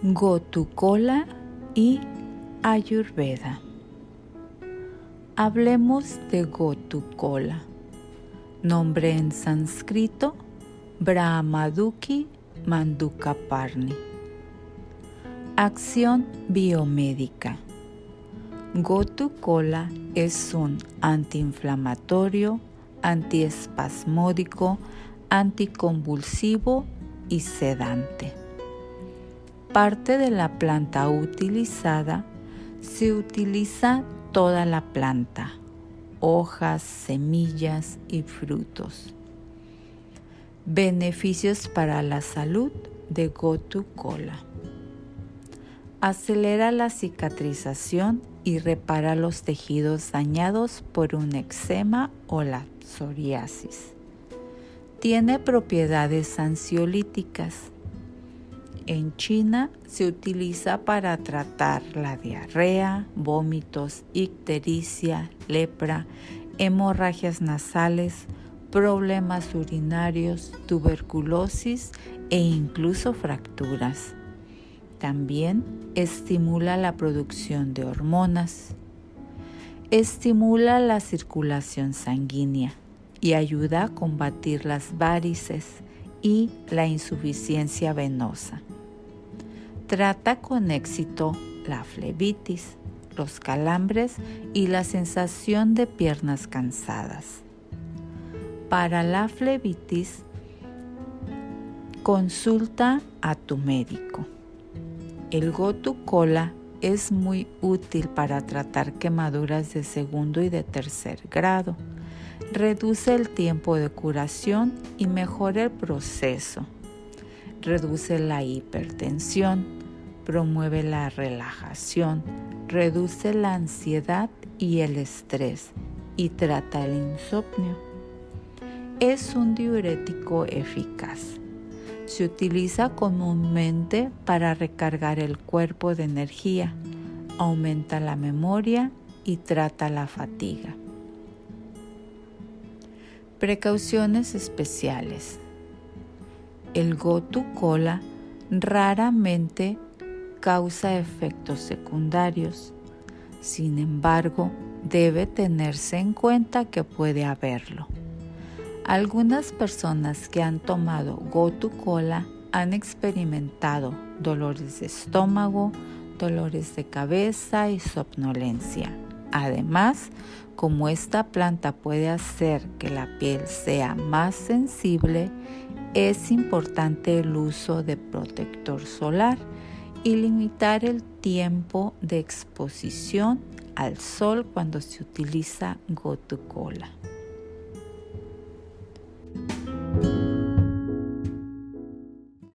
Gotukola y Ayurveda. Hablemos de Gotukola, nombre en sánscrito Brahmaduki Mandukaparni. Acción biomédica. Gotukola es un antiinflamatorio, antiespasmódico, anticonvulsivo y sedante parte de la planta utilizada, se utiliza toda la planta, hojas, semillas y frutos. Beneficios para la salud de Gotu Cola. Acelera la cicatrización y repara los tejidos dañados por un eczema o la psoriasis. Tiene propiedades ansiolíticas en China se utiliza para tratar la diarrea, vómitos, ictericia, lepra, hemorragias nasales, problemas urinarios, tuberculosis e incluso fracturas. También estimula la producción de hormonas. Estimula la circulación sanguínea y ayuda a combatir las varices y la insuficiencia venosa. Trata con éxito la flebitis, los calambres y la sensación de piernas cansadas. Para la flebitis, consulta a tu médico. El Gotu Cola es muy útil para tratar quemaduras de segundo y de tercer grado. Reduce el tiempo de curación y mejora el proceso. Reduce la hipertensión promueve la relajación, reduce la ansiedad y el estrés y trata el insomnio. Es un diurético eficaz. Se utiliza comúnmente para recargar el cuerpo de energía, aumenta la memoria y trata la fatiga. Precauciones especiales. El Gotu Cola raramente causa efectos secundarios. Sin embargo, debe tenerse en cuenta que puede haberlo. Algunas personas que han tomado Gotu Cola han experimentado dolores de estómago, dolores de cabeza y somnolencia. Además, como esta planta puede hacer que la piel sea más sensible, es importante el uso de protector solar y limitar el tiempo de exposición al sol cuando se utiliza gotu cola.